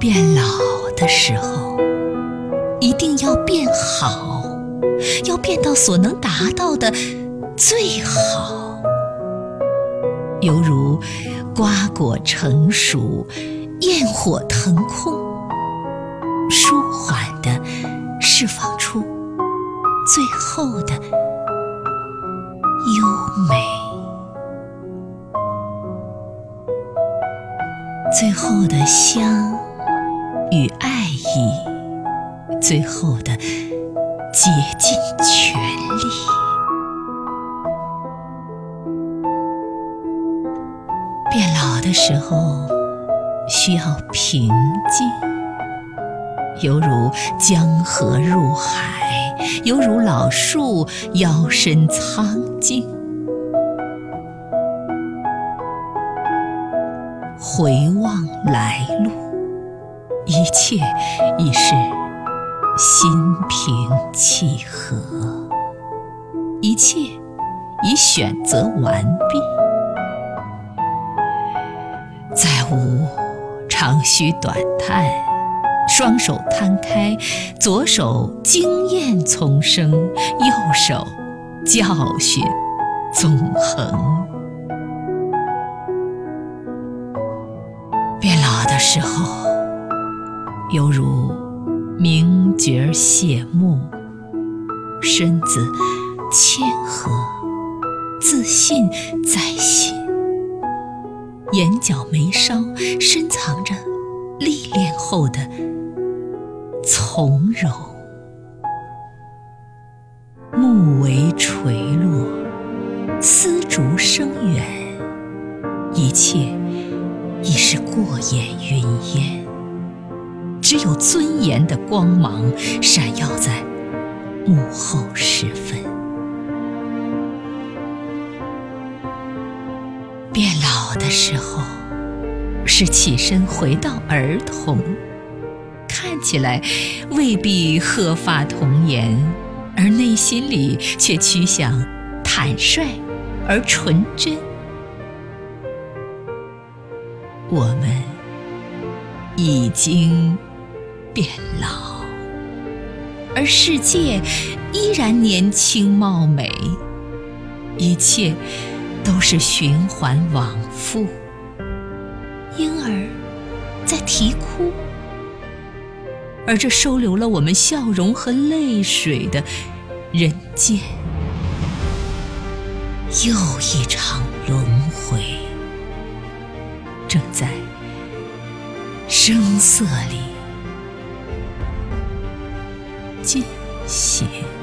变老的时候，一定要变好，要变到所能达到的最好。犹如瓜果成熟，焰火腾空，舒缓地释放出最后的优美，最后的香与爱意，最后的竭尽全力。变老的时候需要平静，犹如江河入海，犹如老树腰身苍劲。回望来路，一切已是心平气和，一切已选择完毕。再无长吁短叹，双手摊开，左手经验丛生，右手教训纵横。变老的时候，犹如名角谢幕，身子谦和，自信在心。眼角眉梢深藏着历练后的从容，木为垂落，丝竹声远，一切已是过眼云烟，只有尊严的光芒闪耀在幕后时分。变老的时候，是起身回到儿童，看起来未必鹤发童颜，而内心里却趋向坦率而纯真。我们已经变老，而世界依然年轻貌美，一切。都是循环往复，婴儿在啼哭，而这收留了我们笑容和泪水的人间，又一场轮回，正在声色里进行。